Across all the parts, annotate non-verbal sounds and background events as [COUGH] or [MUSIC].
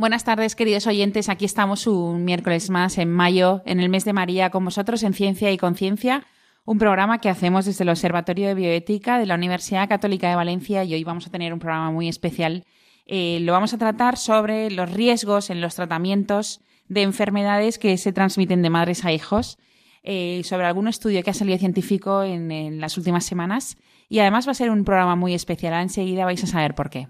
Buenas tardes, queridos oyentes. Aquí estamos un miércoles más en mayo, en el mes de María, con vosotros en Ciencia y Conciencia, un programa que hacemos desde el Observatorio de Bioética de la Universidad Católica de Valencia y hoy vamos a tener un programa muy especial. Eh, lo vamos a tratar sobre los riesgos en los tratamientos de enfermedades que se transmiten de madres a hijos, eh, sobre algún estudio que ha salido científico en, en las últimas semanas y además va a ser un programa muy especial. Enseguida vais a saber por qué.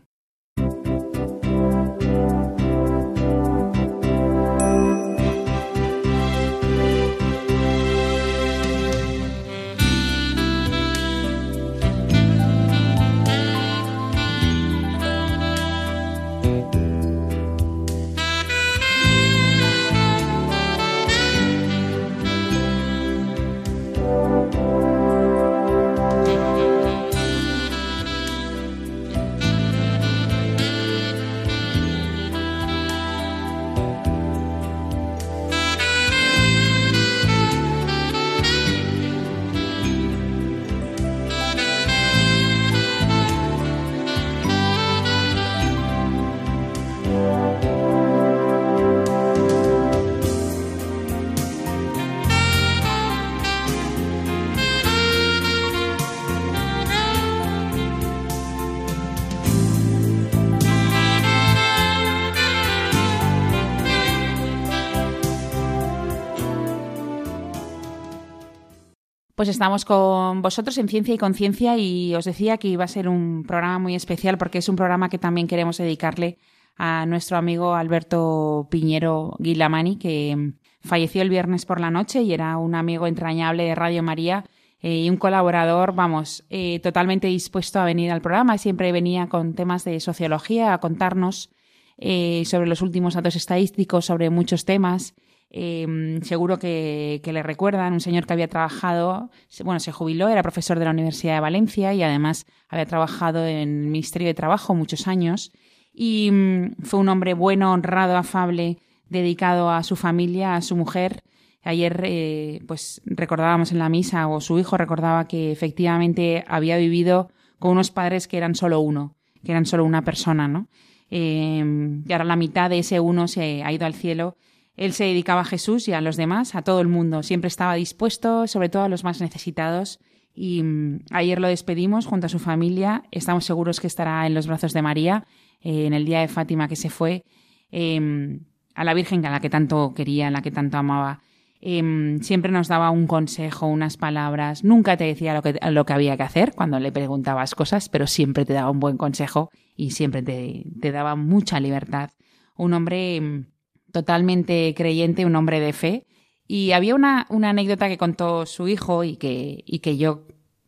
Pues estamos con vosotros en Ciencia y Conciencia y os decía que iba a ser un programa muy especial porque es un programa que también queremos dedicarle a nuestro amigo Alberto Piñero Guilamani, que falleció el viernes por la noche y era un amigo entrañable de Radio María eh, y un colaborador, vamos, eh, totalmente dispuesto a venir al programa. Siempre venía con temas de sociología a contarnos eh, sobre los últimos datos estadísticos, sobre muchos temas. Em, seguro que, le recuerdan, un señor que había trabajado, bueno, se jubiló, era profesor de la Universidad de Valencia y además había trabajado en el Ministerio de Trabajo muchos años y mm, fue un hombre bueno, honrado, afable, dedicado a su familia, a su mujer. Ayer, eh, pues recordábamos en la misa, o su hijo recordaba que efectivamente había vivido con unos padres que eran solo uno, que eran solo una persona, ¿no? Em, y ahora la mitad de ese uno se ha ido al cielo él se dedicaba a Jesús y a los demás, a todo el mundo. Siempre estaba dispuesto, sobre todo a los más necesitados. Y mm, ayer lo despedimos junto a su familia. Estamos seguros que estará en los brazos de María eh, en el día de Fátima que se fue. Em, a la Virgen a la que tanto quería, a la que tanto amaba. Em, siempre nos daba un consejo, unas palabras. Nunca te decía lo que, lo que había que hacer cuando le preguntabas cosas, pero siempre te daba un buen consejo y siempre te, te daba mucha libertad. Un hombre em, totalmente creyente, un hombre de fe. Y había una, una anécdota que contó su hijo y que, y que yo,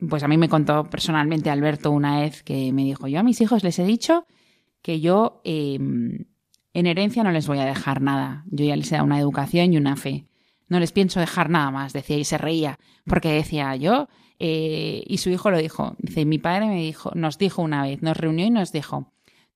pues a mí me contó personalmente Alberto una vez que me dijo, yo a mis hijos les he dicho que yo em, en herencia no les voy a dejar nada. Yo ya les he dado una educación y una fe. No les pienso dejar nada más, decía, y se reía, porque decía yo, eh, y su hijo lo dijo, dice, mi padre me dijo, nos dijo una vez, nos reunió y nos dijo,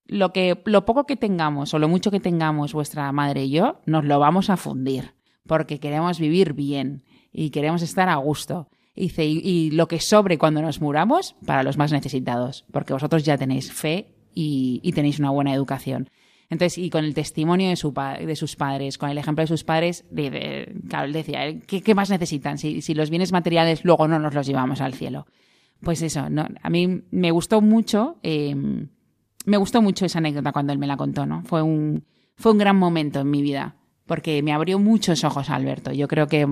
lo que lo poco que tengamos o lo mucho que tengamos vuestra madre y yo nos lo vamos a fundir porque queremos vivir bien y queremos estar a gusto. Y, y, lo que sobre cuando nos muramos para los más necesitados, porque vosotros ya tenéis fe y, tenéis una buena educación. Entonces, y con el testimonio de, su, de sus padres, con el ejemplo de sus padres, claro, él decía, ¿qué, más necesitan? Si, si, los bienes materiales luego no nos los llevamos al cielo. Pues eso, no, a mí me gustó mucho eh, me gustó mucho esa anécdota cuando él me la contó, ¿no? Fue un, fue un gran momento en mi vida, porque me abrió muchos ojos Alberto. Yo creo que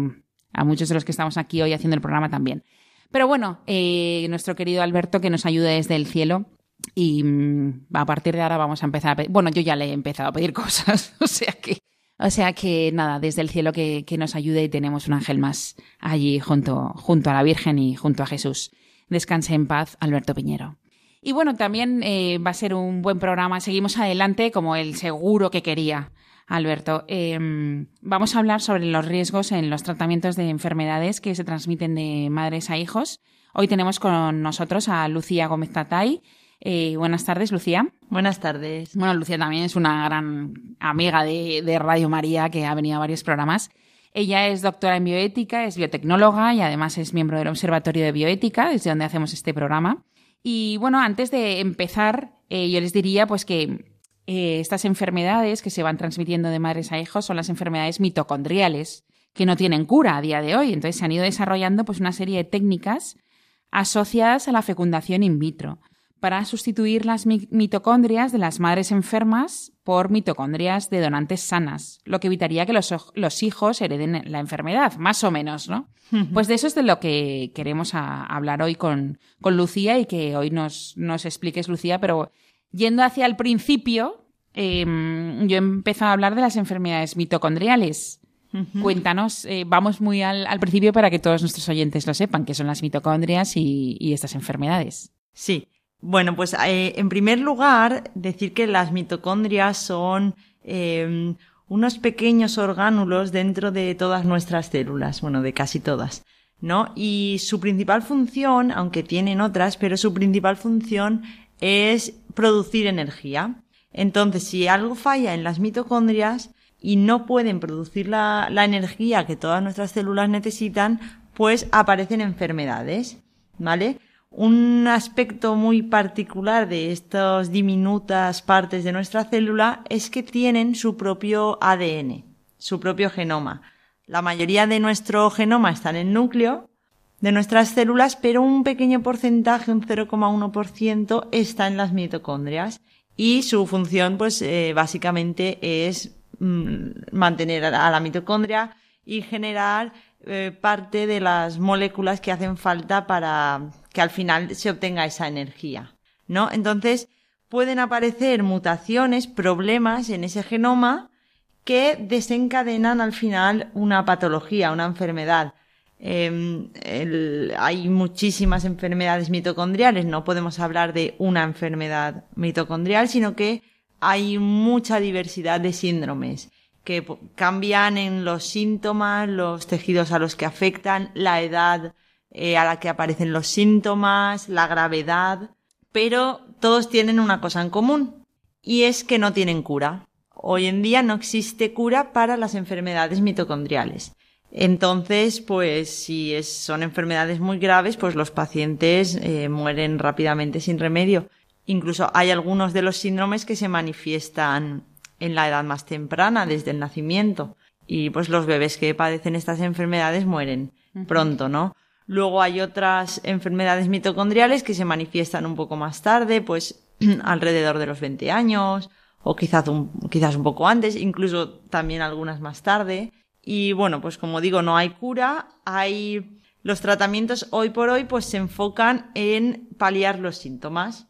a muchos de los que estamos aquí hoy haciendo el programa también. Pero bueno, eh, nuestro querido Alberto que nos ayude desde el cielo. Y mm, a partir de ahora vamos a empezar a pedir. Bueno, yo ya le he empezado a pedir [LAUGHS] cosas. o sea que. O sea que nada, desde el cielo que, que nos ayude y tenemos un ángel más allí junto, junto a la Virgen y junto a Jesús. Descanse en paz, Alberto Piñero. Y bueno, también eh, va a ser un buen programa. Seguimos adelante como el seguro que quería. Alberto. Em, vamos a hablar sobre los riesgos en los tratamientos de enfermedades que se transmiten de madres a hijos. Hoy tenemos con nosotros a Lucía Gómez Tatay. Eh, buenas tardes, Lucía. Buenas tardes. Bueno, Lucía también es una gran amiga de, de Radio María que ha venido a varios programas. Ella es doctora en bioética, es biotecnóloga y además es miembro del Observatorio de Bioética, desde donde hacemos este programa. Y bueno, antes de empezar, eh, yo les diría pues que eh, estas enfermedades que se van transmitiendo de madres a hijos son las enfermedades mitocondriales, que no tienen cura a día de hoy. Entonces se han ido desarrollando pues una serie de técnicas asociadas a la fecundación in vitro para sustituir las mitocondrias de las madres enfermas por mitocondrias de donantes sanas, lo que evitaría que los, hijos hereden la enfermedad, más o menos, ¿no? Pues de eso es de lo que queremos hablar hoy con, con, Lucía y que hoy nos, nos expliques, Lucía, pero yendo hacia el principio, em, yo he empezado a hablar de las enfermedades mitocondriales. Cuéntanos, eh, vamos muy al, principio para que todos nuestros oyentes lo sepan, qué son las mitocondrias y, y estas enfermedades. Sí, bueno, pues eh, en primer lugar, decir que las mitocondrias son em, unos pequeños orgánulos dentro de todas nuestras células, bueno, de casi todas, ¿no? Y su principal función, aunque tienen otras, pero su principal función es producir energía. Entonces, si algo falla en las mitocondrias y no pueden producir la, la energía que todas nuestras células necesitan, pues aparecen enfermedades, ¿vale? Un aspecto muy particular de estas diminutas partes de nuestra célula es que tienen su propio ADN, su propio genoma. La mayoría de nuestro genoma está en el núcleo de nuestras células, pero un pequeño porcentaje, un 0,1%, está en las mitocondrias. Y su función, pues, eh, básicamente es mm, mantener a la mitocondria y generar eh, parte de las moléculas que hacen falta para que al final se obtenga esa energía, ¿no? Entonces, pueden aparecer mutaciones, problemas en ese genoma que desencadenan al final una patología, una enfermedad. Em, hay muchísimas enfermedades mitocondriales, no podemos hablar de una enfermedad mitocondrial, sino que hay mucha diversidad de síndromes que cambian en los síntomas, los tejidos a los que afectan, la edad eh, a la que aparecen los síntomas, la gravedad, pero todos tienen una cosa en común y es que no tienen cura. Hoy en día no existe cura para las enfermedades mitocondriales. Entonces, pues si son enfermedades muy graves, pues los pacientes eh, mueren rápidamente sin remedio. Incluso hay algunos de los síndromes que se manifiestan en la edad más temprana, desde el nacimiento. Y pues los bebés que padecen estas enfermedades mueren pronto, ¿no? Luego hay otras enfermedades mitocondriales que se manifiestan un poco más tarde, pues [CLEARS THROAT] alrededor de los 20 años, o quizás un, quizás un poco antes, incluso también algunas más tarde. Y bueno, pues como digo, no hay cura, hay los tratamientos hoy por hoy pues se enfocan en paliar los síntomas.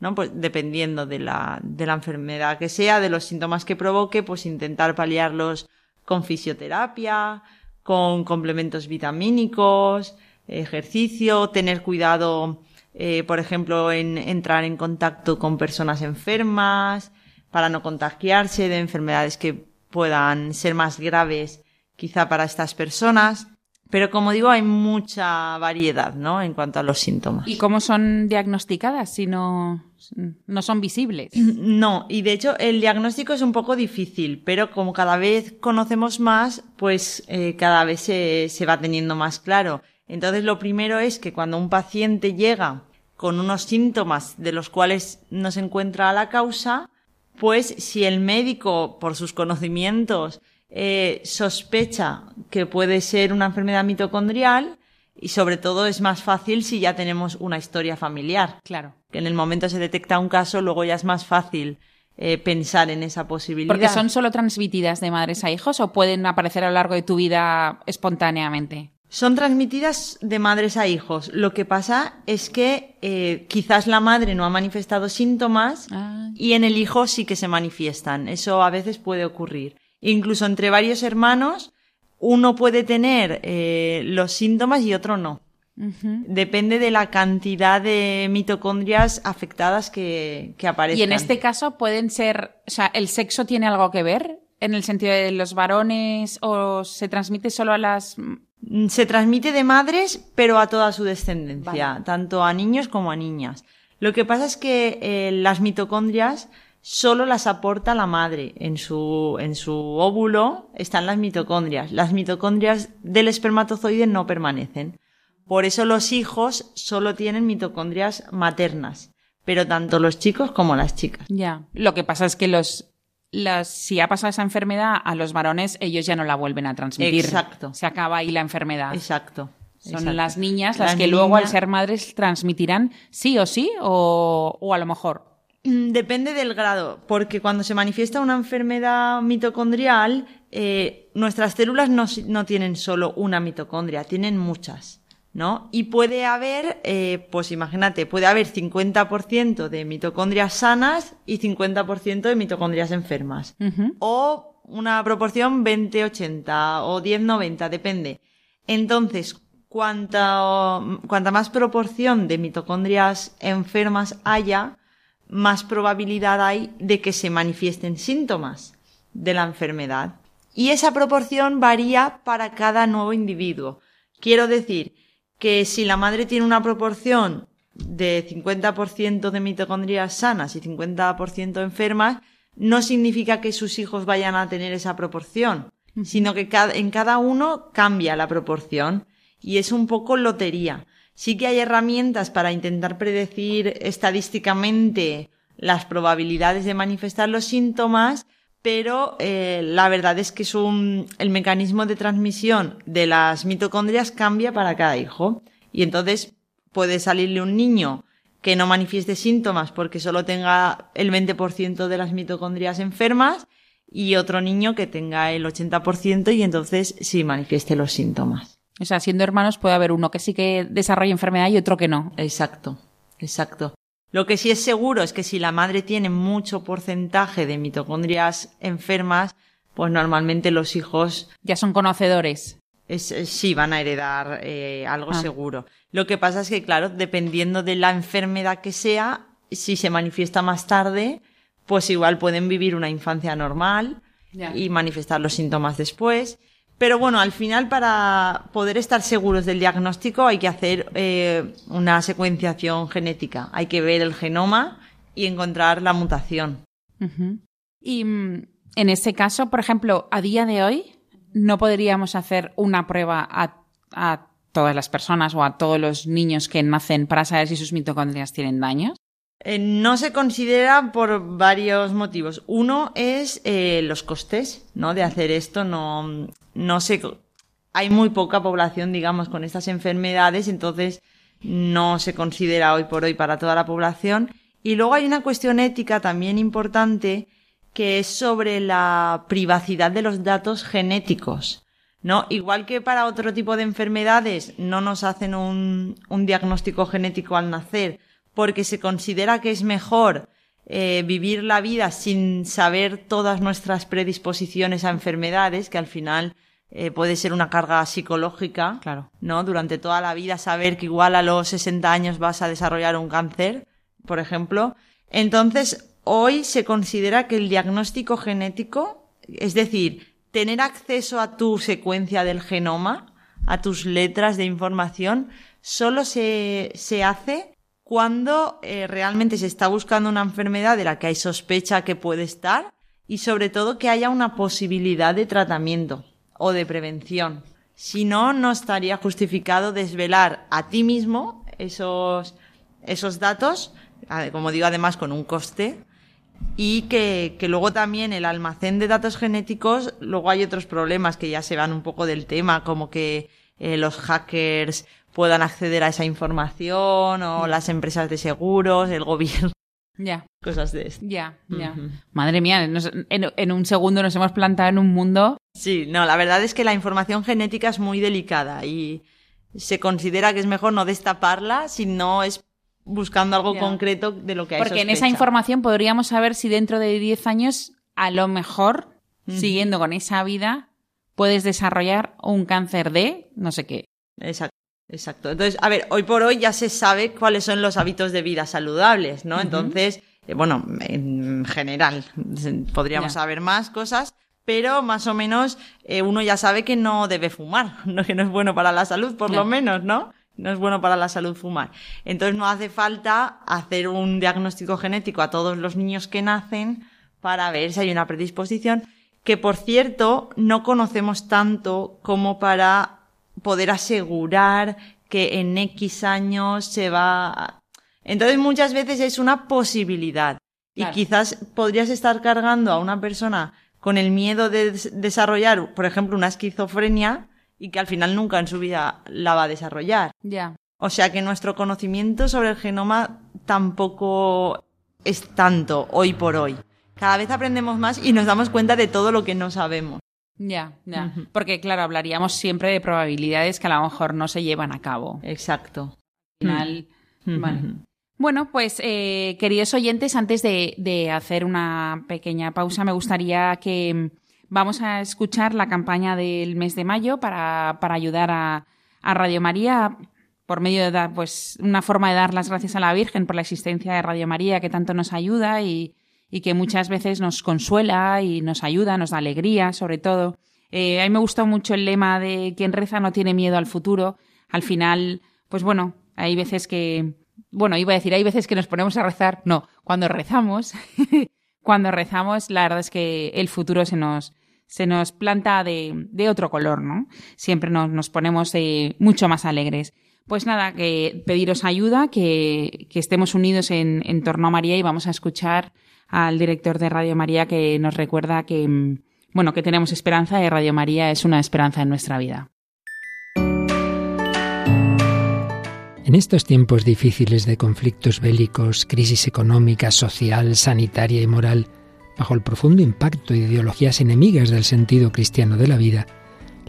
¿no? Pues dependiendo de la, de la enfermedad que sea, de los síntomas que provoque, pues intentar paliarlos con fisioterapia, con complementos vitamínicos, ejercicio, tener cuidado, eh, por ejemplo, en entrar en contacto con personas enfermas, para no contagiarse de enfermedades que puedan ser más graves quizá para estas personas. Pero como digo, hay mucha variedad, ¿no? En cuanto a los síntomas. ¿Y cómo son diagnosticadas si no, no son visibles? [CLEARS THROAT] No, y de hecho el diagnóstico es un poco difícil, pero como cada vez conocemos más, pues eh, cada vez se, se va teniendo más claro. Entonces lo primero es que cuando un paciente llega con unos síntomas de los cuales no se encuentra la causa, pues si el médico, por sus conocimientos, eh, sospecha que puede ser una enfermedad mitocondrial y sobre todo es más fácil si ya tenemos una historia familiar. Claro. Que en el momento se detecta un caso, luego ya es más fácil eh, pensar en esa posibilidad. Porque son solo transmitidas de madres a hijos o pueden aparecer a lo largo de tu vida espontáneamente. Son transmitidas de madres a hijos. Lo que pasa es que eh, quizás la madre no ha manifestado síntomas ah. y en el hijo sí que se manifiestan. Eso a veces puede ocurrir. Incluso entre varios hermanos, uno puede tener eh, los síntomas y otro no. Depende de la cantidad de mitocondrias afectadas que, que aparezcan. Y en este caso pueden ser, o sea, ¿el sexo tiene algo que ver? en el sentido de los varones o se transmite solo a las se transmite de madres, pero a toda su descendencia, tanto a niños como a niñas. Lo que pasa es que eh, las mitocondrias solo las aporta la madre. En su, en su óvulo están las mitocondrias. Las mitocondrias del espermatozoide no permanecen. Por eso los hijos solo tienen mitocondrias maternas. Pero tanto los chicos como las chicas. Ya. Lo que pasa es que los si ha pasado esa enfermedad a los varones, ellos ya no la vuelven a transmitir. Exacto. Se acaba ahí la enfermedad. Exacto. Son las niñas las, que luego al ser madres transmitirán sí o sí o, a lo mejor. Mm, depende del grado, porque cuando se manifiesta una enfermedad mitocondrial, eh, nuestras células no, no tienen solo una mitocondria, tienen muchas. ¿No? Y puede haber, eh, pues imagínate, puede haber 50% de mitocondrias sanas y 50% de mitocondrias enfermas. O una proporción 20-80 o 10-90, depende. Entonces, cuanta, cuanta más proporción de mitocondrias enfermas haya, más probabilidad hay de que se manifiesten síntomas de la enfermedad. Y esa proporción varía para cada nuevo individuo. Quiero decir que si la madre tiene una proporción de 50% de mitocondrias sanas y 50% enfermas, no significa que sus hijos vayan a tener esa proporción, sino que en cada uno cambia la proporción y es un poco lotería. Sí que hay herramientas para intentar predecir estadísticamente las probabilidades de manifestar los síntomas, pero eh, la verdad es que es un, el mecanismo de transmisión de las mitocondrias cambia para cada hijo. Y entonces puede salirle un niño que no manifieste síntomas porque solo tenga el 20% de las mitocondrias enfermas y otro niño que tenga el 80% y entonces sí manifieste los síntomas. O sea, siendo hermanos puede haber uno que sí que desarrolla enfermedad y otro que no. Exacto, exacto. Lo que sí es seguro es que si la madre tiene mucho porcentaje de mitocondrias enfermas, pues normalmente los hijos... Ya son conocedores. sí, van a heredar eh, algo ah. seguro. Lo que pasa es que, claro, dependiendo de la enfermedad que sea, si se manifiesta más tarde, pues igual pueden vivir una infancia normal y manifestar los síntomas después. Pero bueno, al final para poder estar seguros del diagnóstico hay que hacer eh, una secuenciación genética. Hay que ver el genoma y encontrar la mutación. Y mm, en ese caso, por ejemplo, a día de hoy, no podríamos hacer una prueba a, a todas las personas o a todos los niños que nacen para saber si sus mitocondrias tienen daños. Eh, no se considera por varios motivos. Uno es eh, los costes, ¿no? De hacer esto. No, no sé. Hay muy poca población, digamos, con estas enfermedades, entonces no se considera hoy por hoy para toda la población. Y luego hay una cuestión ética también importante que es sobre la privacidad de los datos genéticos. ¿No? Igual que para otro tipo de enfermedades no nos hacen un, un diagnóstico genético al nacer, porque se considera que es mejor eh, vivir la vida sin saber todas nuestras predisposiciones a enfermedades, que al final eh, puede ser una carga psicológica, claro. ¿no? Durante toda la vida saber que igual a los 60 años vas a desarrollar un cáncer, por ejemplo. Entonces, hoy se considera que el diagnóstico genético, es decir, tener acceso a tu secuencia del genoma, a tus letras de información, solo se, se hace cuando eh, realmente se está buscando una enfermedad de la que hay sospecha que puede estar y sobre todo que haya una posibilidad de tratamiento o de prevención. Si no, no estaría justificado desvelar a ti mismo esos, esos datos, como digo, además con un coste, y que, que, luego también el almacén de datos genéticos, luego hay otros problemas que ya se van un poco del tema, como que eh, los hackers puedan acceder a esa información o las empresas de seguros, el gobierno. Ya. Cosas de esto. Ya, ya. Madre mía, en, un segundo nos hemos plantado en un mundo. Sí, no, la verdad es que la información genética es muy delicada y se considera que es mejor no destaparla si no es buscando algo concreto de lo que hay Porque en esa información podríamos saber si dentro de 10 años, a lo mejor, siguiendo con esa vida, puedes desarrollar un cáncer de no sé qué. Exacto. Exacto. Entonces, a ver, hoy por hoy ya se sabe cuáles son los hábitos de vida saludables, ¿no? Entonces, eh, bueno, en general, podríamos saber más cosas, pero más o menos eh, uno ya sabe que no debe fumar, [LAUGHS] que no es bueno para la salud, por lo menos, ¿no? No es bueno para la salud fumar. Entonces no hace falta hacer un diagnóstico genético a todos los niños que nacen para ver si hay una predisposición, que por cierto no conocemos tanto como para poder asegurar que en X años se va. Entonces muchas veces es una posibilidad. Y quizás podrías estar cargando a una persona con el miedo de desarrollar, por ejemplo, una esquizofrenia y que al final nunca en su vida la va a desarrollar. Ya. O sea que nuestro conocimiento sobre el genoma tampoco es tanto hoy por hoy. Cada vez aprendemos más y nos damos cuenta de todo lo que no sabemos. Ya, ya. Porque, claro, hablaríamos siempre de probabilidades que a lo mejor no se llevan a cabo. Exacto. Al final, bueno, pues eh, queridos oyentes, antes de, hacer una pequeña pausa, me gustaría que mm, vamos a escuchar la campaña del mes de mayo para, para ayudar a, a, Radio María por medio de dar, pues, una forma de dar las gracias a la Virgen por la existencia de Radio María que tanto nos ayuda y, y que muchas veces nos consuela y nos ayuda, nos da alegría, sobre todo. Eh, a mí me gustó mucho el lema de quien reza no tiene miedo al futuro. Al final, pues bueno, hay veces que bueno, iba a decir, hay veces que nos ponemos a rezar. No, cuando rezamos, [LAUGHS] cuando rezamos, la verdad es que el futuro se nos, se nos planta de, de otro color, ¿no? Siempre nos, nos ponemos eh, mucho más alegres. Pues nada, que pediros ayuda, que, que estemos unidos en, en torno a María y vamos a escuchar al director de Radio María que nos recuerda que, mm, bueno, que tenemos esperanza y Radio María es una esperanza en nuestra vida. En estos tiempos difíciles de conflictos bélicos, crisis económica, social, sanitaria y moral, bajo el profundo impacto de ideologías enemigas del sentido cristiano de la vida,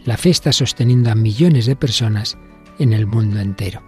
la fe está sosteniendo a millones de personas en el mundo entero.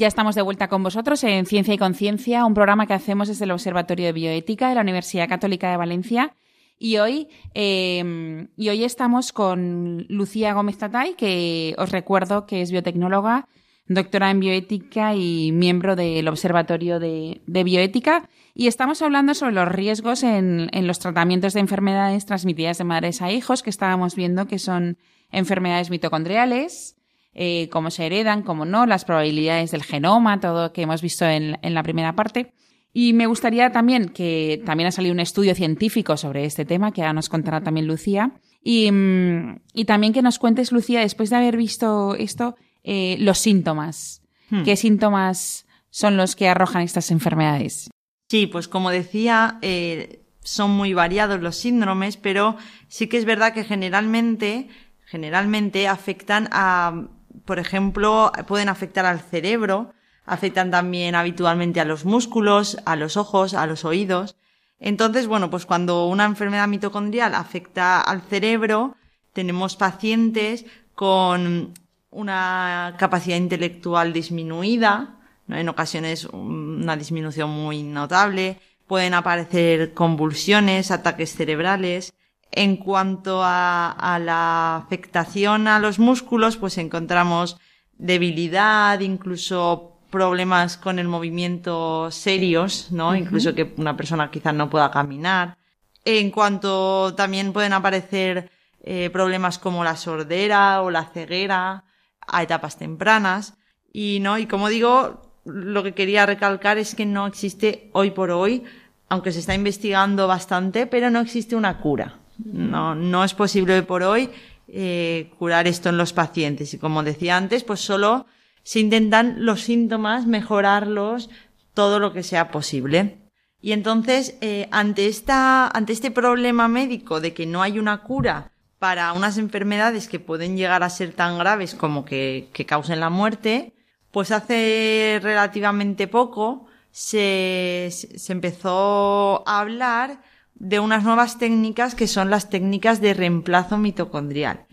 Ya estamos de vuelta con vosotros en Ciencia y Conciencia, un programa que hacemos desde el Observatorio de Bioética de la Universidad Católica de Valencia. Y hoy, eh, y hoy estamos con Lucía Gómez Tatay, que os recuerdo que es biotecnóloga doctora en bioética y miembro del Observatorio de, Bioética. Y estamos hablando sobre los riesgos en, los tratamientos de enfermedades transmitidas de madres a hijos, que estábamos viendo que son enfermedades mitocondriales, eh, cómo se heredan, cómo no, las probabilidades del genoma, todo que hemos visto en, la primera parte. Y me gustaría también que también ha salido un estudio científico sobre este tema, que ahora nos contará también Lucía. Y, mm, y también que nos cuentes, Lucía, después de haber visto esto, eh, los síntomas. Hmm. ¿Qué síntomas son los que arrojan estas enfermedades? Sí, pues como decía, eh, son muy variados los síndromes, pero sí que es verdad que generalmente generalmente afectan a, por ejemplo, pueden afectar al cerebro, afectan también habitualmente a los músculos, a los ojos, a los oídos. Entonces, bueno, pues cuando una enfermedad mitocondrial afecta al cerebro, tenemos pacientes con una capacidad intelectual disminuida, en ocasiones una disminución muy notable, pueden aparecer convulsiones, ataques cerebrales. En cuanto a, a la afectación a los músculos, pues encontramos debilidad, incluso problemas con el movimiento serios, ¿no? Incluso que una persona quizás no pueda caminar. En cuanto también pueden aparecer eh, problemas como la sordera o la ceguera a etapas tempranas. Y no, y como digo, lo que quería recalcar es que no existe hoy por hoy, aunque se está investigando bastante, pero no existe una cura. No, no es posible por hoy eh, curar esto en los pacientes. Y como decía antes, pues solo se intentan los síntomas mejorarlos todo lo que sea posible. Y entonces, eh, ante esta, ante este problema médico de que no hay una cura para unas enfermedades que pueden llegar a ser tan graves como que, que causen la muerte, pues hace relativamente poco se, se empezó a hablar de unas nuevas técnicas que son las técnicas de reemplazo mitocondrial,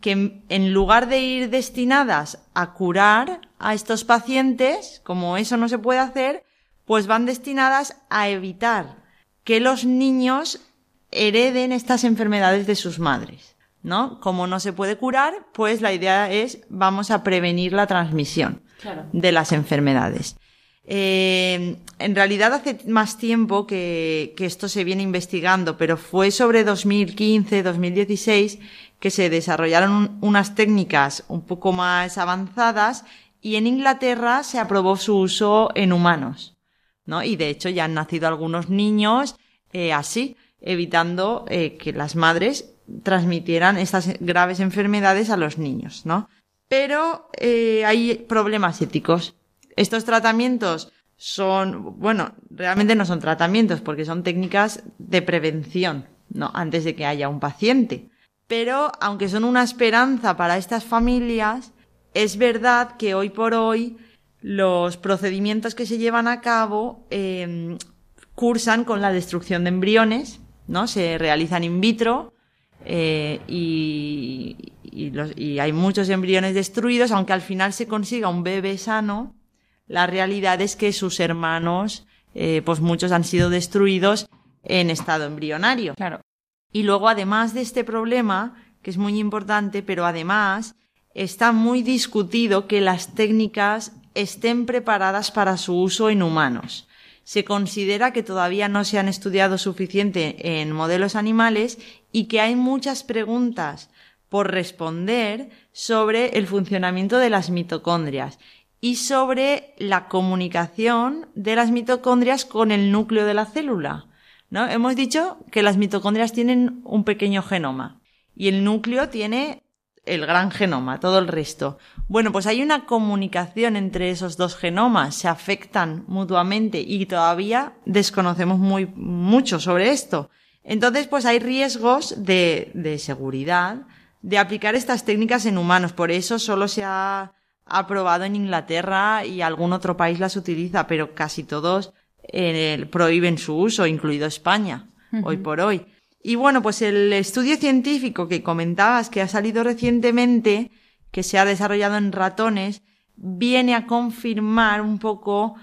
que en lugar de ir destinadas a curar a estos pacientes, como eso no se puede hacer, pues van destinadas a evitar que los niños hereden estas enfermedades de sus madres, ¿no? Como no se puede curar, pues la idea es vamos a prevenir la transmisión de las enfermedades. Eh, en realidad hace más tiempo que, esto se viene investigando, pero fue sobre 2015, 2016 que se desarrollaron unas técnicas un poco más avanzadas y en Inglaterra se aprobó su uso en humanos, ¿no? Y de hecho ya han nacido algunos niños eh, así, evitando eh, que las madres transmitieran estas graves enfermedades a los niños, ¿no? Pero hay problemas éticos estos tratamientos son, bueno, realmente no son tratamientos porque son técnicas de prevención, ¿no? Antes de que haya un paciente. Pero, aunque son una esperanza para estas familias, es verdad que hoy por hoy los procedimientos que se llevan a cabo em, cursan con la destrucción de embriones, ¿no? Se realizan in vitro eh, y, y hay muchos embriones destruidos, aunque al final se consiga un bebé sano, la realidad es que sus hermanos, eh, pues muchos han sido destruidos en estado embrionario. Claro. Y luego, además de este problema, que es muy importante, pero además está muy discutido que las técnicas estén preparadas para su uso en humanos. Se considera que todavía no se han estudiado suficiente en modelos animales y que hay muchas preguntas por responder sobre el funcionamiento de las mitocondrias y sobre la comunicación de las mitocondrias con el núcleo de la célula. ¿no? Hemos dicho que las mitocondrias tienen un pequeño genoma y el núcleo tiene el gran genoma, todo el resto. Bueno, pues hay una comunicación entre esos dos genomas, se afectan mutuamente y todavía desconocemos muy mucho sobre esto. Entonces, pues hay riesgos de, de seguridad de aplicar estas técnicas en humanos. Por eso solo se ha aprobado en Inglaterra y algún otro país las utiliza, pero casi todos eh, prohíben su uso, incluido España, hoy por hoy. Y bueno, pues el estudio científico que comentabas que ha salido recientemente, que se ha desarrollado en ratones, viene a confirmar un poco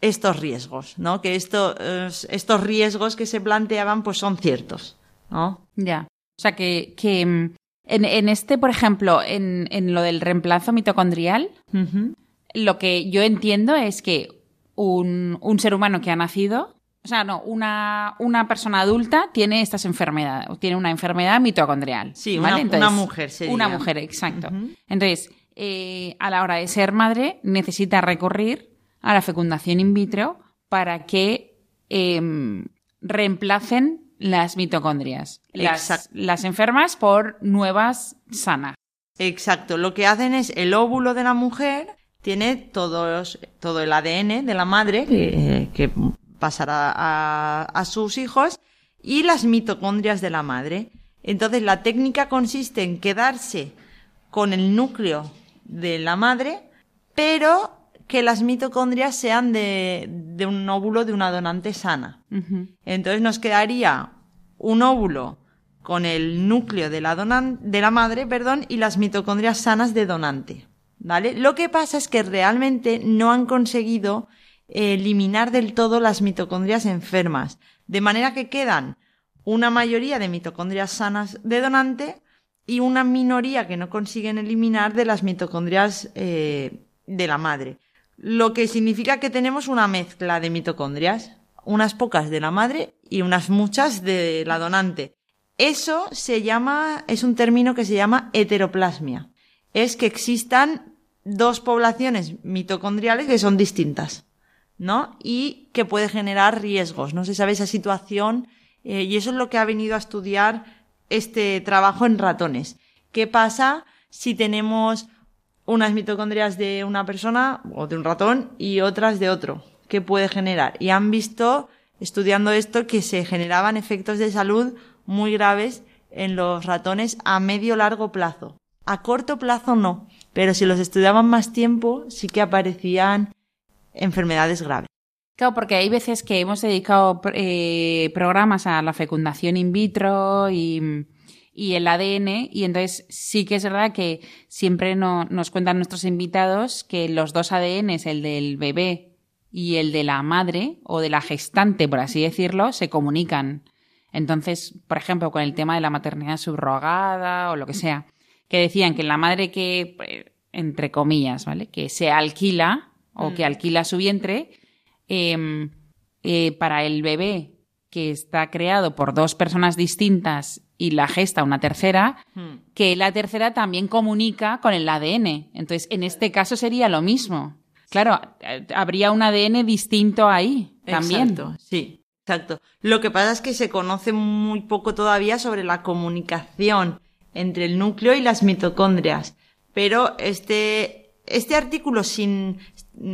estos riesgos, ¿no? Que estos, estos riesgos que se planteaban pues son ciertos, ¿no? Ya. O sea que, que en, este, por ejemplo, en, lo del reemplazo mitocondrial, lo que yo entiendo es que un, ser humano que ha nacido, o sea, no, una, una persona adulta tiene estas enfermedades, tiene una enfermedad mitocondrial. Sí, una, mujer sería. Una mujer, exacto. Entonces, eh, a la hora de ser madre, necesita recurrir a la fecundación in vitro para que em, reemplacen las mitocondrias. Las, las enfermas por nuevas sanas. Exacto. Lo que hacen es el óvulo de la mujer tiene todos, todo el ADN de la madre que, pasará a, a, sus hijos y las mitocondrias de la madre. Entonces la técnica consiste en quedarse con el núcleo de la madre, pero que las mitocondrias sean de, un óvulo de una donante sana. Entonces nos quedaría un óvulo con el núcleo de la, de la madre perdón, y las mitocondrias sanas de donante. ¿Vale? Lo que pasa es que realmente no han conseguido eliminar del todo las mitocondrias enfermas, de manera que quedan una mayoría de mitocondrias sanas de donante y una minoría que no consiguen eliminar de las mitocondrias eh, de la madre. Lo que significa que tenemos una mezcla de mitocondrias, unas pocas de la madre y unas muchas de la donante. Eso se llama, es un término que se llama heteroplasmia. Es que existan dos poblaciones mitocondriales que son distintas, ¿no? Y que puede generar riesgos. No se sabe esa situación eh, y eso es lo que ha venido a estudiar este trabajo en ratones. ¿Qué pasa si tenemos unas mitocondrias de una persona o de un ratón y otras de otro? ¿Qué puede generar? Y han visto, estudiando esto, que se generaban efectos de salud muy graves en los ratones a medio largo plazo. A corto plazo no, pero si los estudiaban más tiempo sí que aparecían enfermedades graves. Claro, porque hay veces que hemos dedicado eh, programas a la fecundación in vitro y, el ADN, y entonces sí que es verdad que siempre nos cuentan nuestros invitados que los dos ADNs, el del bebé y el de la madre o de la gestante, por así decirlo, se comunican. Entonces, por ejemplo, con el tema de la maternidad subrogada o lo que sea, que decían que la madre que, pues, entre comillas, ¿vale? Que se alquila o que mm. alquila su vientre, Em, eh, para el bebé que está creado por dos personas distintas y la gesta una tercera, hmm. que la tercera también comunica con el ADN. Entonces, en este caso sería lo mismo. Claro, habría un ADN distinto ahí también. Exacto, sí, exacto. Lo que pasa es que se conoce muy poco todavía sobre la comunicación entre el núcleo y las mitocondrias. Pero este, este artículo sin,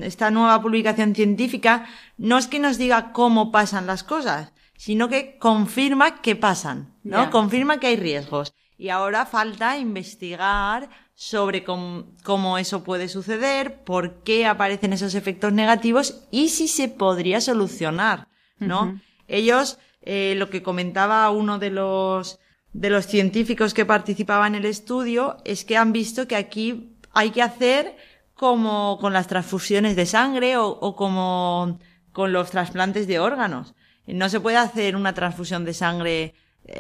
esta nueva publicación científica no es que nos diga cómo pasan las cosas, sino que confirma que pasan, ¿no? Confirma que hay riesgos. Y ahora falta investigar sobre cómo, eso puede suceder, por qué aparecen esos efectos negativos y si se podría solucionar, ¿no? Ellos, eh, lo que comentaba uno de los, de los científicos que participaban en el estudio, es que han visto que aquí hay que hacer como con las transfusiones de sangre o, como con los trasplantes de órganos. No se puede hacer una transfusión de sangre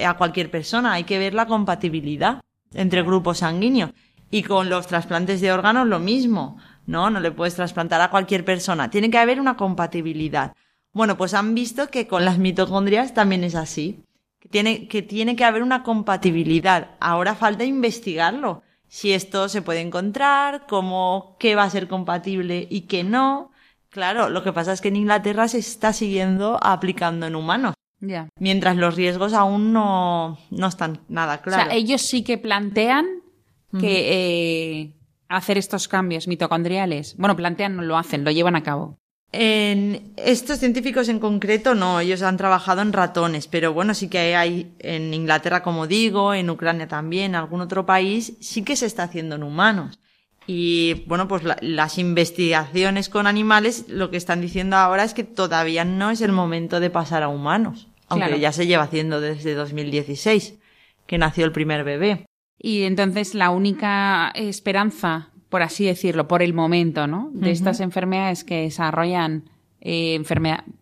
a cualquier persona, hay que ver la compatibilidad entre grupos sanguíneos. Y con los trasplantes de órganos lo mismo, ¿no? No le puedes trasplantar a cualquier persona, tiene que haber una compatibilidad. Bueno, pues han visto que con las mitocondrias también es así, que tiene que, tiene que haber una compatibilidad. Ahora falta investigarlo si esto se puede encontrar, cómo, qué va a ser compatible y qué no. Claro, lo que pasa es que en Inglaterra se está siguiendo aplicando en humanos. Mientras los riesgos aún no, no están nada claros. O sea, ellos sí que plantean que eh, hacer estos cambios mitocondriales. Bueno, plantean, no lo hacen, lo llevan a cabo. En estos científicos en concreto no, ellos han trabajado en ratones, pero bueno, sí que hay en Inglaterra, como digo, en Ucrania también, en algún otro país, sí que se está haciendo en humanos. Y bueno, pues las investigaciones con animales lo que están diciendo ahora es que todavía no es el momento de pasar a humanos, aunque ya se lleva haciendo desde 2016, que nació el primer bebé. Y entonces la única esperanza por así decirlo, por el momento, ¿no? De estas enfermedades que desarrollan eh,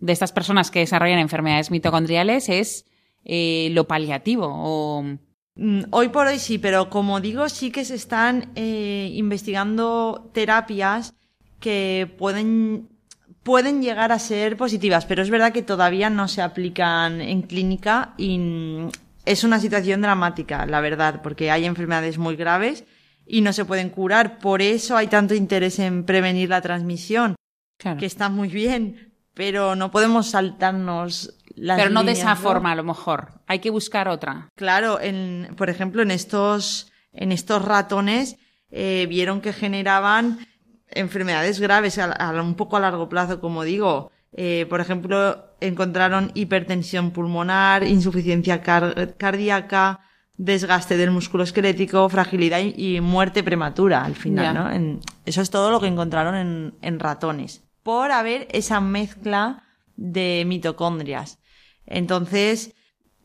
de estas personas que desarrollan enfermedades mitocondriales es eh, lo paliativo o mm, Hoy por hoy sí, pero como digo, sí que se están eh, investigando terapias que pueden, pueden llegar a ser positivas, pero es verdad que todavía no se aplican en clínica y mm, es una situación dramática, la verdad, porque hay enfermedades muy graves y no se pueden curar. Por eso hay tanto interés en prevenir la transmisión, que está muy bien, pero no podemos saltarnos las Pero no de esa forma, a lo mejor. Hay que buscar otra. Claro, en, por ejemplo, en estos, en estos ratones eh, vieron que generaban enfermedades graves a, un poco a largo plazo, como digo. Eh, por ejemplo, encontraron hipertensión pulmonar, insuficiencia cardíaca, desgaste del músculo esquelético, fragilidad y, muerte prematura al final. ¿no? eso es todo lo que encontraron en, en ratones. Por haber esa mezcla de mitocondrias. Entonces,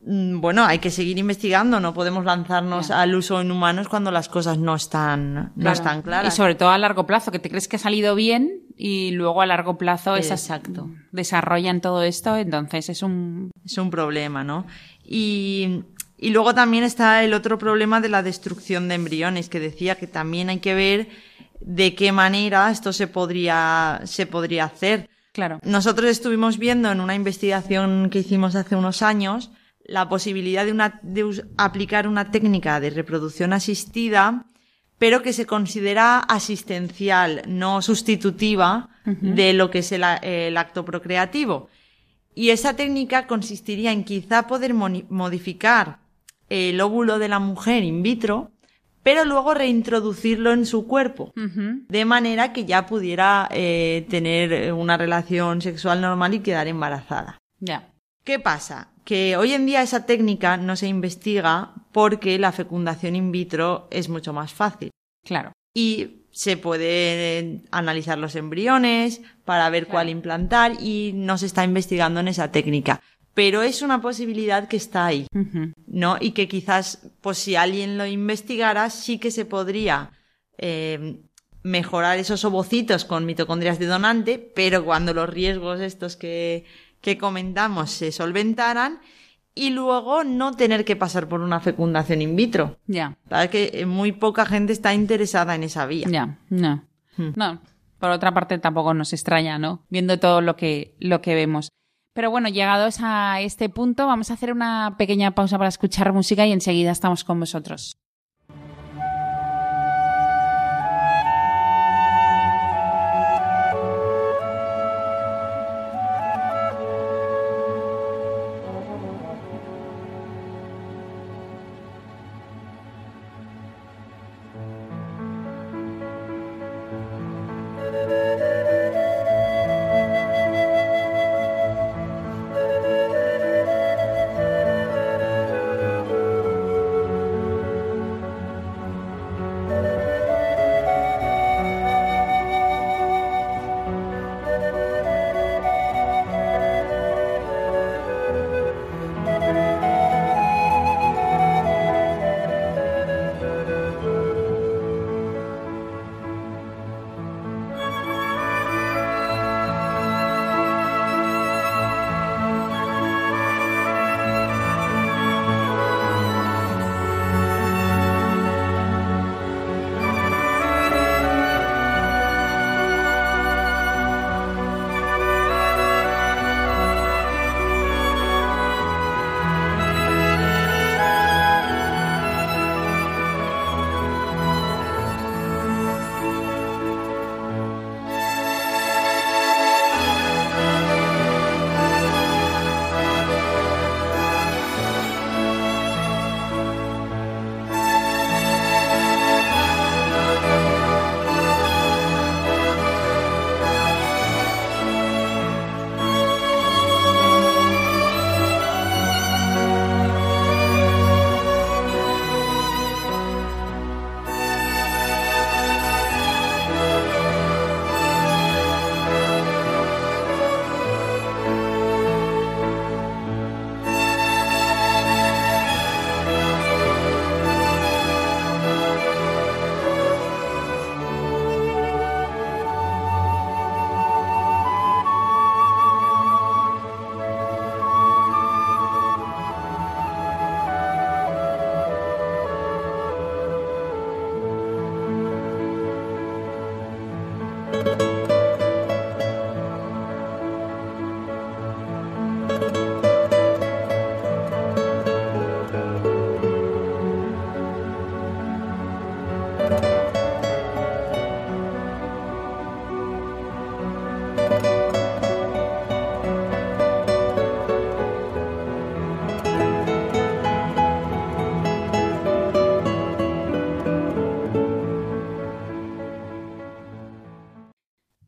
bueno, hay que seguir investigando, no podemos lanzarnos al uso en humanos cuando las cosas no están, no Claro. están claras. Y sobre todo a largo plazo, que te crees que ha salido bien y luego a largo plazo esas Exacto. desarrollan todo esto, entonces es un... es un problema, ¿no? Y, y luego también está el otro problema de la destrucción de embriones, que decía que también hay que ver de qué manera esto se podría, se podría hacer. Claro. Nosotros estuvimos viendo en una investigación que hicimos hace unos años la posibilidad de, una, de aplicar una técnica de reproducción asistida, pero que se considera asistencial, no sustitutiva de lo que es el, acto procreativo. Y esa técnica consistiría en quizá poder modificar el óvulo de la mujer in vitro, pero luego reintroducirlo en su cuerpo de manera que ya pudiera eh, tener una relación sexual normal y quedar embarazada. Ya. ¿Qué pasa? Que hoy en día esa técnica no se investiga porque la fecundación in vitro es mucho más fácil Claro. y se pueden analizar los embriones para ver cuál implantar y no se está investigando en esa técnica. Pero es una posibilidad que está ahí. ¿no? Y que quizás, pues si alguien lo investigara, sí que se podría eh, mejorar esos ovocitos con mitocondrias de donante, pero cuando los riesgos estos que, que comentamos se solventaran y luego no tener que pasar por una fecundación in vitro. Ya. ¿Sabes que eh, muy poca gente está interesada en esa vía? Ya. No. Hmm. No. Por otra parte tampoco nos extraña, ¿no? Viendo todo lo que, lo que vemos. Pero bueno, llegados a este punto, vamos a hacer una pequeña pausa para escuchar música y enseguida estamos con vosotros.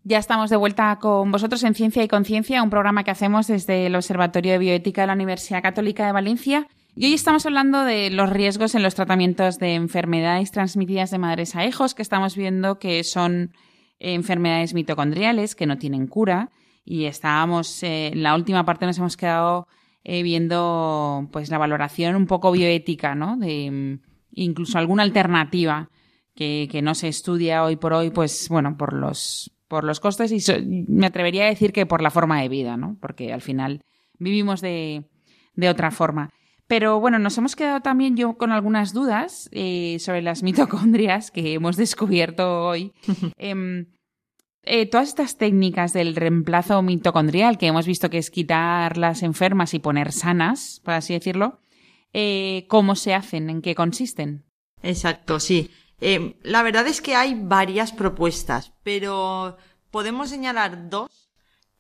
Ya estamos de vuelta con vosotros en Ciencia y Conciencia, un programa que hacemos desde el Observatorio de Bioética de la Universidad Católica de Valencia Y hoy estamos hablando de los riesgos en los tratamientos de enfermedades transmitidas de madres a hijos, que estamos viendo que son enfermedades mitocondriales que no tienen cura. Y estábamos, eh, en la última parte nos hemos quedado eh, viendo pues la valoración un poco bioética, ¿no? De mm, incluso alguna alternativa que, que, no se estudia hoy por hoy, pues bueno, por los, por los costes y me atrevería a decir que por la forma de vida, ¿no? Porque al final vivimos de, de otra forma. Pero bueno, nos hemos quedado también yo con algunas dudas eh, sobre las mitocondrias que hemos descubierto hoy. [LAUGHS] eh, eh, todas estas técnicas del reemplazo mitocondrial, que hemos visto que es quitar las enfermas y poner sanas, por así decirlo, eh, ¿cómo se hacen? ¿En qué consisten? Exacto, sí. Eh, la verdad es que hay varias propuestas, pero podemos señalar dos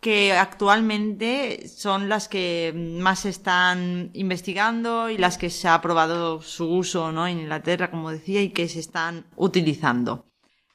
que actualmente son las que más se están investigando y las que se ha aprobado su uso ¿no? en Inglaterra, como decía, y que se están utilizando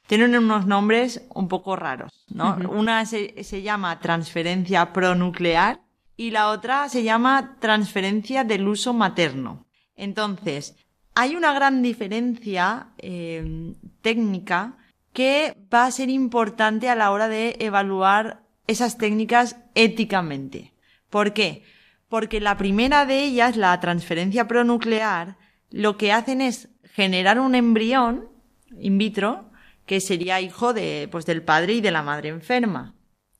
tienen unos nombres un poco raros, ¿no? Una se, se, llama transferencia pronuclear y la otra se llama transferencia del uso materno. Entonces, hay una gran diferencia eh, técnica que va a ser importante a la hora de evaluar esas técnicas éticamente. ¿Por qué? Porque la primera de ellas, la transferencia pronuclear, lo que hacen es generar un embrión in vitro que sería hijo de, pues, del padre y de la madre enferma.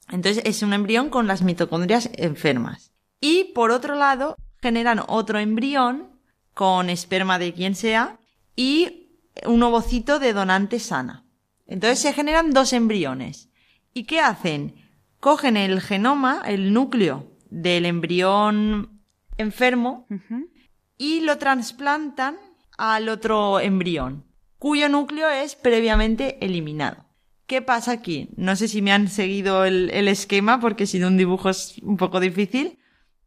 Entonces es un embrión con las mitocondrias enfermas. Y por otro lado, generan otro embrión con esperma de quien sea y un ovocito de donante sana. Entonces se generan dos embriones. ¿Y qué hacen? Cogen el genoma, el núcleo del embrión enfermo y lo trasplantan al otro embrión cuyo núcleo es previamente eliminado. ¿Qué pasa aquí? No sé si me han seguido el, el esquema porque si no un dibujo es un poco difícil,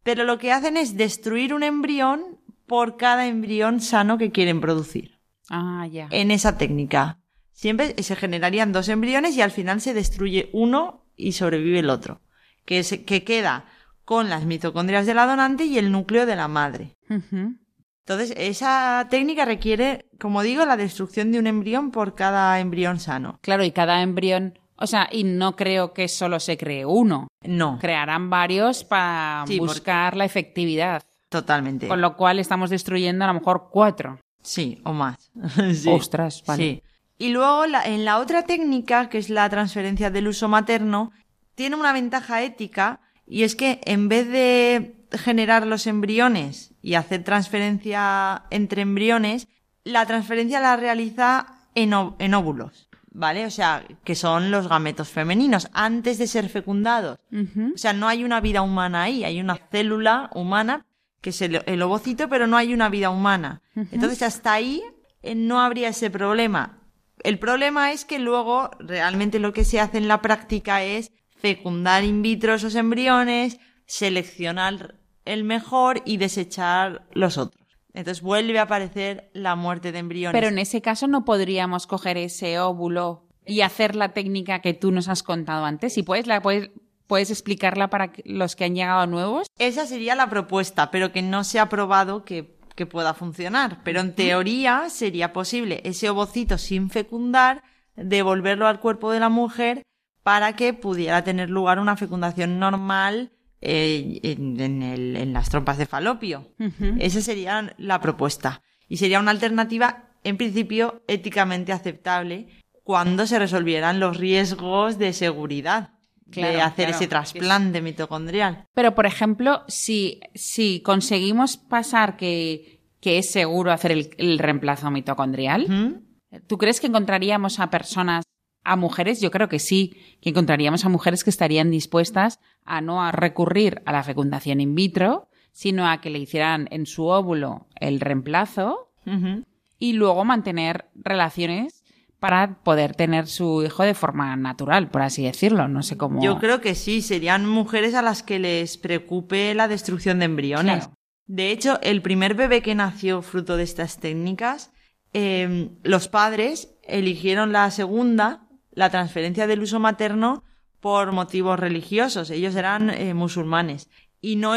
pero lo que hacen es destruir un embrión por cada embrión sano que quieren producir. Ah, ya. En esa técnica. Siempre se generarían dos embriones y al final se destruye uno y sobrevive el otro. Que, se, que queda con las mitocondrias de la donante y el núcleo de la madre. Entonces, esa técnica requiere, como digo, la destrucción de un embrión por cada embrión sano. Claro, y cada embrión, o sea, y no creo que solo se cree uno. No. Crearán varios para sí, buscar porque... la efectividad. Totalmente. Con lo cual estamos destruyendo a lo mejor cuatro. Sí, o más. [LAUGHS] sí. Ostras, vale. Sí. Y luego, la, en la otra técnica, que es la transferencia del uso materno, tiene una ventaja ética, y es que en vez de generar los embriones y hacer transferencia entre embriones, la transferencia la realiza en, en, óvulos, ¿vale? O sea, que son los gametos femeninos, antes de ser fecundados. Uh -huh. O sea, no hay una vida humana ahí, hay una célula humana, que es el, el ovocito, pero no hay una vida humana. Uh -huh. Entonces, hasta ahí eh, no habría ese problema. El problema es que luego realmente lo que se hace en la práctica es fecundar in vitro esos embriones, seleccionar el mejor y desechar los otros. Entonces vuelve a aparecer la muerte de embriones. Pero en ese caso no podríamos coger ese óvulo y hacer la técnica que tú nos has contado antes. Si puedes, la puedes, puedes explicarla para los que han llegado nuevos. Esa sería la propuesta, pero que no se ha probado que, que pueda funcionar. Pero en teoría sería posible ese ovocito sin fecundar devolverlo al cuerpo de la mujer para que pudiera tener lugar una fecundación normal eh, en, en, el, en, las trompas de falopio. Uh -huh. Esa sería la propuesta. Y sería una alternativa, en principio, éticamente aceptable cuando se resolvieran los riesgos de seguridad. Claro, de hacer claro, ese trasplante mitocondrial. Pero, por ejemplo, si, si conseguimos pasar que, que es seguro hacer el, el reemplazo mitocondrial. ¿tú crees que encontraríamos a personas a mujeres, yo creo que sí, que encontraríamos a mujeres que estarían dispuestas a no a recurrir a la fecundación in vitro, sino a que le hicieran en su óvulo el reemplazo uh -huh. y luego mantener relaciones para poder tener su hijo de forma natural, por así decirlo. No sé cómo. Yo creo que sí, serían mujeres a las que les preocupe la destrucción de embriones. Claro. De hecho, el primer bebé que nació fruto de estas técnicas, eh, los padres eligieron la segunda la transferencia del uso materno por motivos religiosos. Ellos eran eh, musulmanes. Y no,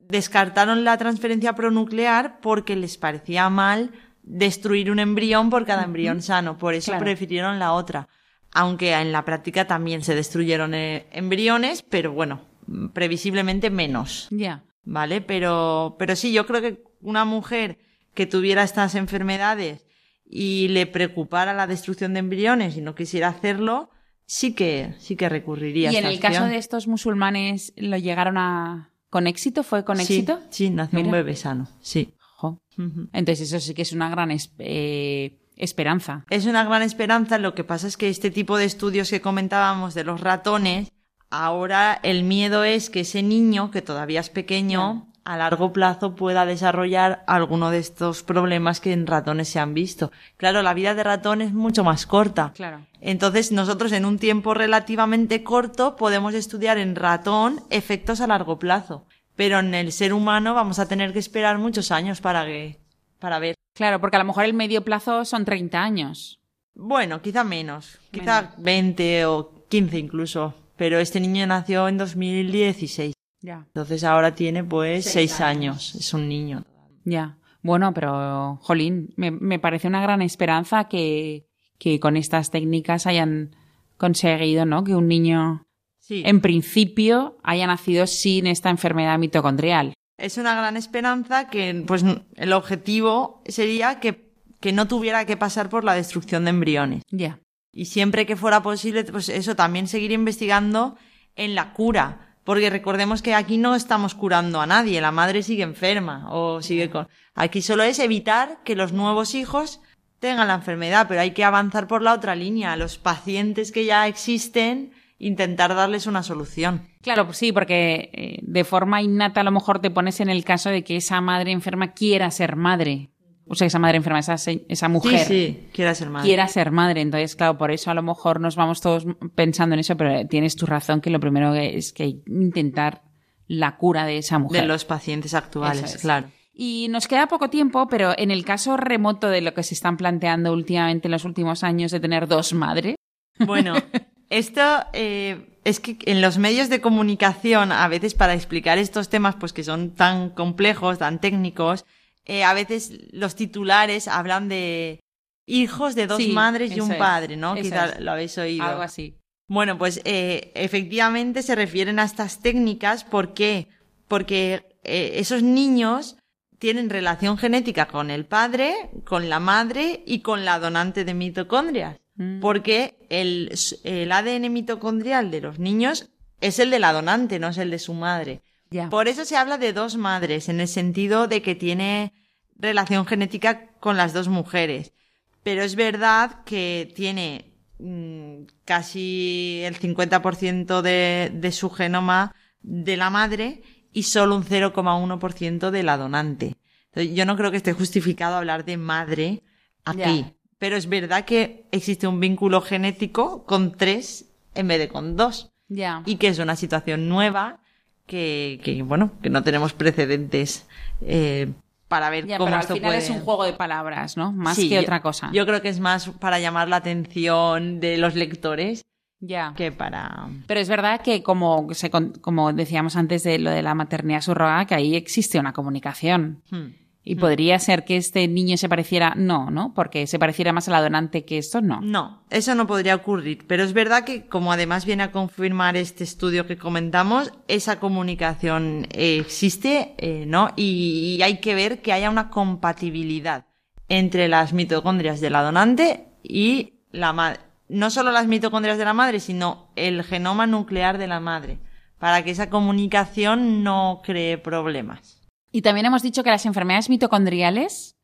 descartaron la transferencia pronuclear porque les parecía mal destruir un embrión por cada embrión sano. Por eso Claro. prefirieron la otra. Aunque en la práctica también se destruyeron eh, embriones, pero bueno, previsiblemente menos. Ya. ¿Vale? Pero, pero sí, yo creo que una mujer que tuviera estas enfermedades y le preocupara la destrucción de embriones y no quisiera hacerlo, sí que, sí que recurriría a ¿Y en el caso de estos musulmanes lo llegaron a... ¿Con éxito? ¿Fue con éxito? Sí, nació un bebé sano, sí. Entonces eso sí que es una gran eh, esperanza. Es una gran esperanza, lo que pasa es que este tipo de estudios que comentábamos de los ratones, ahora el miedo es que ese niño, que todavía es pequeño, a largo plazo pueda desarrollar alguno de estos problemas que en ratones se han visto. Claro, la vida de ratón es mucho más corta. Claro. Entonces nosotros en un tiempo relativamente corto podemos estudiar en ratón efectos a largo plazo. Pero en el ser humano vamos a tener que esperar muchos años para que, para ver. Claro, porque a lo mejor el medio plazo son 30 años. Bueno, quizá menos, quizá 20 o 15 incluso, pero este niño nació en 2016, Ya. entonces ahora tiene pues 6 años. es un niño. Ya. Bueno, pero, jolín, me, me parece una gran esperanza que, que con estas técnicas hayan conseguido, ¿no? Que un niño, Sí, en principio, haya nacido sin esta enfermedad mitocondrial. es una gran esperanza que pues el objetivo sería que, que no tuviera que pasar por la destrucción de embriones. Ya. Y siempre que fuera posible, pues eso, también seguir investigando en la cura. Porque recordemos que aquí no estamos curando a nadie, la madre sigue enferma o sigue con... Aquí solo es evitar que los nuevos hijos tengan la enfermedad, pero hay que avanzar por la otra línea. Los pacientes que ya existen, intentar darles una solución. Claro, pues sí, porque eh, de forma innata a lo mejor te pones en el caso de que esa madre enferma quiera ser madre. O sea, esa madre enferma, esa, esa mujer. Sí, sí, quiera ser madre. quiera ser madre. Entonces, claro, por eso a lo mejor nos vamos todos pensando en eso, pero tienes tu razón que lo primero es que intentar la cura de esa mujer. De los pacientes actuales, es. claro. Y nos queda poco tiempo, pero en el caso remoto de lo que se están planteando últimamente en los últimos años de tener dos madres, Bueno, esto eh, es que en los medios de comunicación, a veces para explicar estos temas, pues que son tan complejos, tan técnicos, eh, a veces los titulares hablan de hijos de dos Sí, madres y un es, padre, ¿no? eso Quizá es. lo habéis oído. algo así. Bueno, pues eh, efectivamente se refieren a estas técnicas. ¿Por qué? Porque eh, esos niños tienen relación genética con el padre, con la madre y con la donante de mitocondrias. Mm. Porque el, el ADN mitocondrial de los niños es el de la donante, no es el de su madre. Por eso se habla de dos madres, en el sentido de que tiene relación genética con las dos mujeres. Pero es verdad que tiene mm, casi el 50% de, de su genoma de la madre y solo un 0,1% de la donante. Entonces, yo no creo que esté justificado hablar de madre aquí. Pero es verdad que existe un vínculo genético con tres en vez de con dos Ya. y que es una situación nueva que, que bueno, que no tenemos precedentes eh, para ver Ya, cómo pero al esto final puede... es un juego de palabras, ¿no? Más Sí, que otra cosa. Yo creo que es más para llamar la atención de los lectores Ya. que para... Pero es verdad que como, se como decíamos antes de lo de la maternidad subrogada, que ahí existe una comunicación. Hmm. Y podría ser que este niño se pareciera, no, ¿no? Porque se pareciera más a la donante que esto, no. No, eso no podría ocurrir. Pero es verdad que, como además viene a confirmar este estudio que comentamos, esa comunicación eh, existe, eh, ¿no? Y, y hay que ver que haya una compatibilidad entre las mitocondrias de la donante y la madre. No solo las mitocondrias de la madre, sino el genoma nuclear de la madre. Para que esa comunicación no cree problemas. Y también hemos dicho que las enfermedades mitocondriales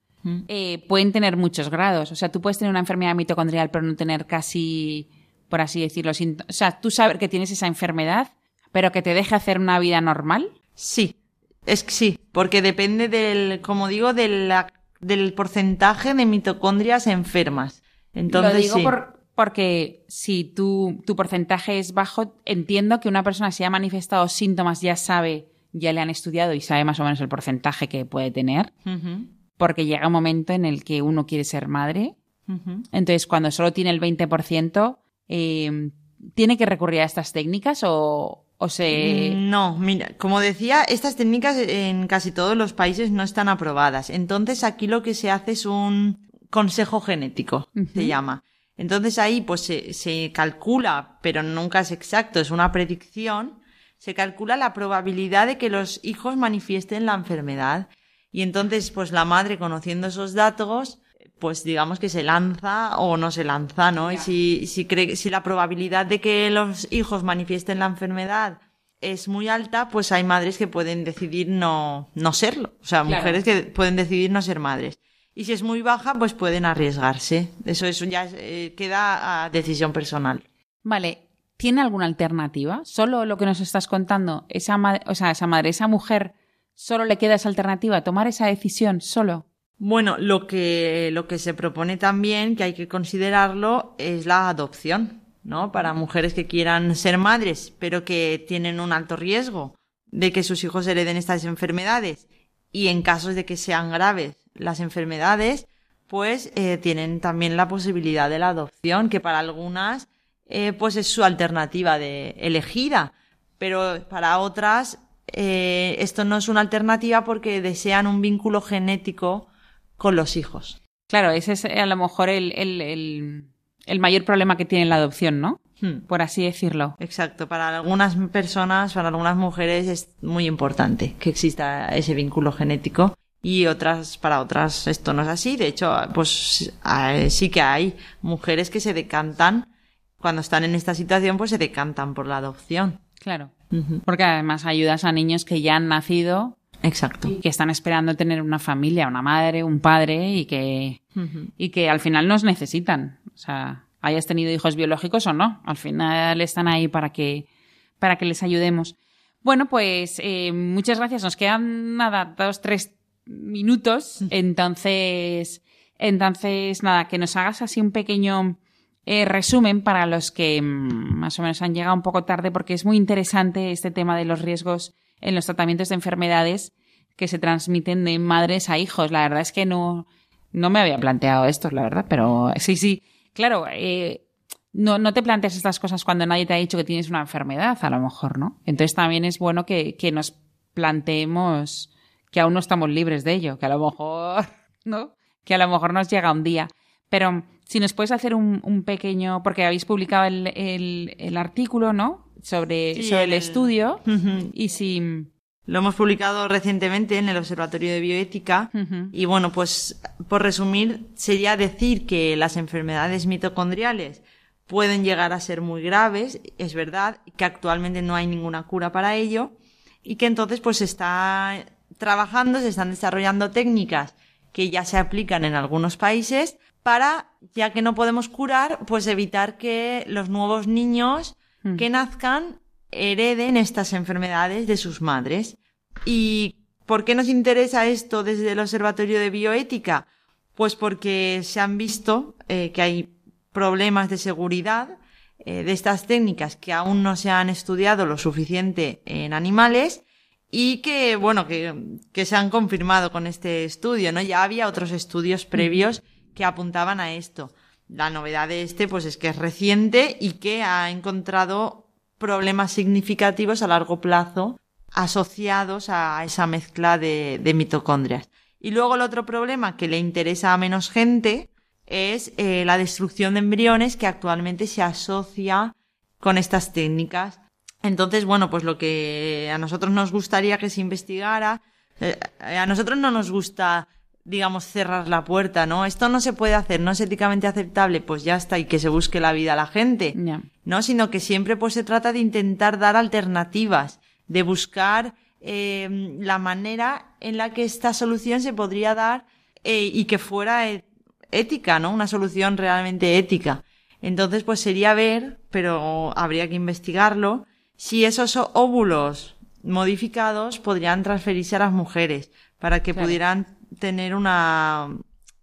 eh, pueden tener muchos grados. O sea, tú puedes tener una enfermedad mitocondrial pero no tener casi, por así decirlo, o sea, tú saber que tienes esa enfermedad, pero que te deje hacer una vida normal. Sí, es que sí, porque depende del, como digo, de la- del porcentaje de mitocondrias enfermas. Entonces, Lo digo sí. por- porque si tu, tu porcentaje es bajo, entiendo que una persona si ha manifestado síntomas ya sabe, ya le han estudiado y sabe más o menos el porcentaje que puede tener, porque llega un momento en el que uno quiere ser madre. Entonces, cuando solo tiene el 20%, eh, ¿tiene que recurrir a estas técnicas o, o se... No, mira, como decía, estas técnicas en casi todos los países no están aprobadas. Entonces aquí lo que se hace es un consejo genético, se llama. Entonces ahí pues se, se calcula, pero nunca es exacto, es una predicción, se calcula la probabilidad de que los hijos manifiesten la enfermedad. Y entonces pues la madre conociendo esos datos pues digamos que se lanza o no se lanza, ¿no? Y si, si cree, si la probabilidad de que los hijos manifiesten la enfermedad es muy alta, pues hay madres que pueden decidir no, no serlo. O sea, mujeres que pueden decidir no ser madres. Y si es muy baja, pues pueden arriesgarse. Eso, eso ya eh, queda a decisión personal. Vale. ¿Tiene alguna alternativa? ¿Solo lo que nos estás contando? Esa o sea, esa madre, esa mujer, solo le queda esa alternativa, tomar esa decisión solo. Bueno, lo que, lo que se propone también, que hay que considerarlo, es la adopción, ¿no? Para mujeres que quieran ser madres, pero que tienen un alto riesgo de que sus hijos hereden estas enfermedades. Y en casos de que sean graves las enfermedades, pues eh, tienen también la posibilidad de la adopción, que para algunas eh, pues es su alternativa de elegida, pero para otras eh, esto no es una alternativa porque desean un vínculo genético con los hijos. Claro, ese es a lo mejor el, el, el, mayor problema que tiene la adopción, ¿no? Hmm. Por así decirlo. Exacto. Para algunas personas, para algunas mujeres es muy importante que exista ese vínculo genético y otras, para otras esto no es así. De hecho, pues sí que hay mujeres que se decantan, cuando están en esta situación, pues se decantan por la adopción. Claro. Porque además ayudas a niños que ya han nacido Exacto. que están esperando tener una familia, una madre, un padre y que, y que al final nos necesitan. O sea, hayas tenido hijos biológicos o no, al final están ahí para que, para que les ayudemos. Bueno, pues eh, muchas gracias. Nos quedan nada, dos, tres minutos. Entonces, entonces, nada, que nos hagas así un pequeño eh, resumen para los que mm, más o menos han llegado un poco tarde, porque es muy interesante este tema de los riesgos en los tratamientos de enfermedades que se transmiten de madres a hijos. La verdad es que no, no me había planteado esto, la verdad, pero sí, sí. Claro, eh, no, no te planteas estas cosas cuando nadie te ha dicho que tienes una enfermedad, a lo mejor, ¿no? Entonces también es bueno que, que nos planteemos que aún no estamos libres de ello, que a lo mejor, [LAUGHS] ¿no? Que a lo mejor nos llega un día. Pero si nos puedes hacer un, un pequeño, porque habéis publicado el, el, el artículo, ¿no? sobre, sobre el, estudio. Y si... Lo hemos publicado recientemente en el Observatorio de Bioética. Y bueno, pues por resumir, sería decir que las enfermedades mitocondriales pueden llegar a ser muy graves, es verdad, que actualmente no hay ninguna cura para ello y que entonces pues se está trabajando, se están desarrollando técnicas que ya se aplican en algunos países para, ya que no podemos curar, pues evitar que los nuevos niños Mm. que nazcan hereden estas enfermedades de sus madres. ¿Y por qué nos interesa esto desde el Observatorio de Bioética? Pues porque se han visto eh, que hay problemas de seguridad eh, de estas técnicas que aún no se han estudiado lo suficiente en animales y que, bueno, que, que se han confirmado con este estudio, ¿no? Ya había otros estudios previos que apuntaban a esto. La novedad de este, pues es que es reciente y que ha encontrado problemas significativos a largo plazo asociados a esa mezcla de, mitocondrias. Y luego el otro problema que le interesa a menos gente es eh, la destrucción de embriones que actualmente se asocia con estas técnicas. Entonces, bueno, pues lo que a nosotros nos gustaría que se investigara, eh, a nosotros no nos gusta digamos, cerrar la puerta, ¿no? Esto no se puede hacer, no es éticamente aceptable, pues ya está, y que se busque la vida a la gente, ¿no? Sino que siempre pues se trata de intentar dar alternativas, de buscar eh, la manera en la que esta solución se podría dar eh, y que fuera e, ética, ¿no? Una solución realmente ética. Entonces, pues sería ver, pero habría que investigarlo, si esos óvulos modificados podrían transferirse a las mujeres para que pudieran tener una,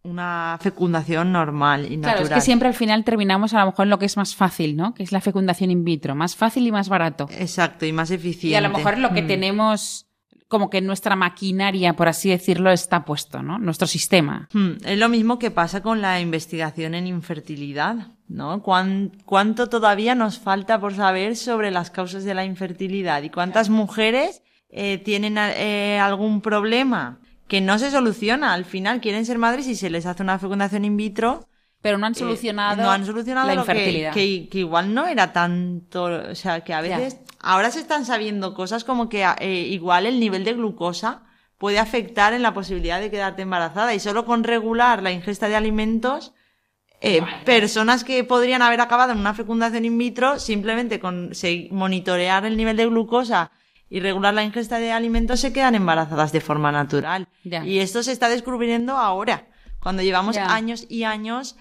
una fecundación normal y natural. Claro, es que siempre al final terminamos a lo mejor en lo que es más fácil, ¿no? Que es la fecundación in vitro, más fácil y más barato. Exacto, y más eficiente. Y a lo mejor lo que mm. tenemos, como que nuestra maquinaria, por así decirlo, está puesto, ¿no? Nuestro sistema. Hmm, Es lo mismo que pasa con la investigación en infertilidad, ¿no? ¿Cuán- ¿Cuánto todavía nos falta por saber sobre las causas de la infertilidad? ¿Y cuántas mujeres eh, tienen eh, algún problema que no se soluciona? Al final quieren ser madres y se les hace una fecundación in vitro. Pero no han eh, solucionado, no han solucionado la lo que- infertilidad. Que, que igual no era tanto, o sea, que a Ya. veces ahora se están sabiendo cosas como que eh, igual el nivel de glucosa puede afectar en la posibilidad de quedarte embarazada y solo con regular la ingesta de alimentos eh, personas que podrían haber acabado en una fecundación in vitro simplemente con se- monitorear el nivel de glucosa y regular la ingesta de alimentos se quedan embarazadas de forma natural. Y esto se está descubriendo ahora, cuando llevamos años y años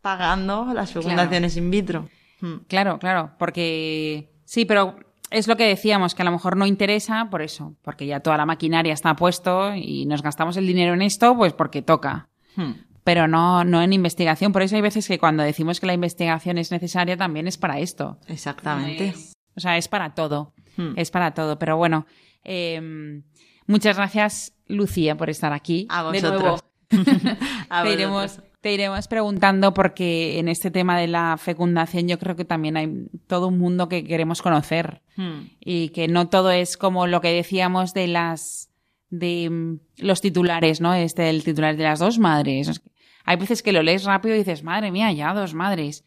pagando las fecundaciones in vitro. Hmm. Claro, claro, porque sí, pero es lo que decíamos, que a lo mejor no interesa por eso, porque ya toda la maquinaria está puesto y nos gastamos el dinero en esto, pues porque toca. Hmm. Pero no, no en investigación. Por eso hay veces que cuando decimos que la investigación es necesaria, también es para esto. Exactamente. O sea, es para todo. Hmm. Es para todo. Pero bueno, eh, muchas gracias, Lucía, por estar aquí. A De nuevo. vosotros. [LAUGHS] A te, vosotros. iremos, te iremos preguntando porque en este tema de la fecundación yo creo que también hay todo un mundo que queremos conocer Hmm. y que no todo es como lo que decíamos de las de mm, los titulares, ¿no? Este el titular de las dos madres. Hay veces que lo lees rápido y dices, madre mía, ya dos madres.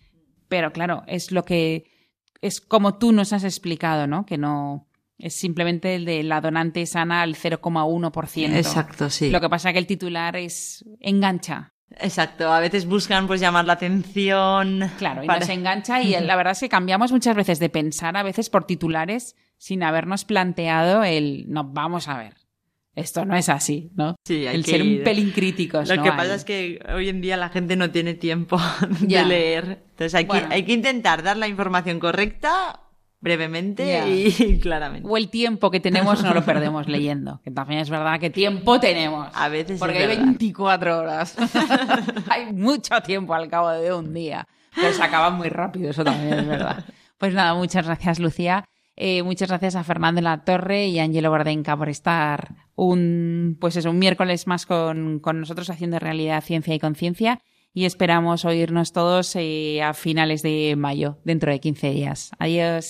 Pero claro, es lo que es como tú nos has explicado, ¿no? Que no es simplemente el de la donante sana al 0,1%. Exacto, sí. Lo que pasa que el titular es engancha. Exacto. A veces buscan pues llamar la atención. Claro, y para- nos engancha y [LAUGHS] la verdad es que cambiamos muchas veces de pensar a veces por titulares sin habernos planteado el no, vamos a ver. Esto no es así, ¿no? Sí, hay el que ser ir. un pelín críticos. Lo ¿no? que pasa es que hoy en día la gente no tiene tiempo [LAUGHS] de leer. Entonces hay, Bueno. que, hay que intentar dar la información correcta, brevemente y [LAUGHS] claramente. O el tiempo que tenemos no lo perdemos leyendo. Que también es verdad que tiempo tenemos. A veces Porque hay verdad. 24 horas. [LAUGHS] hay mucho tiempo al cabo de un día. Pero se acaba muy rápido, eso también es verdad. Pues nada, muchas gracias, Lucía. Eh, muchas gracias a Fernando la Torre y a Angelo Bordenca por estar un, pues eso, un miércoles más con, con nosotros haciendo realidad ciencia y conciencia. Y esperamos oírnos todos eh, a finales de mayo, dentro de 15 días. Adiós.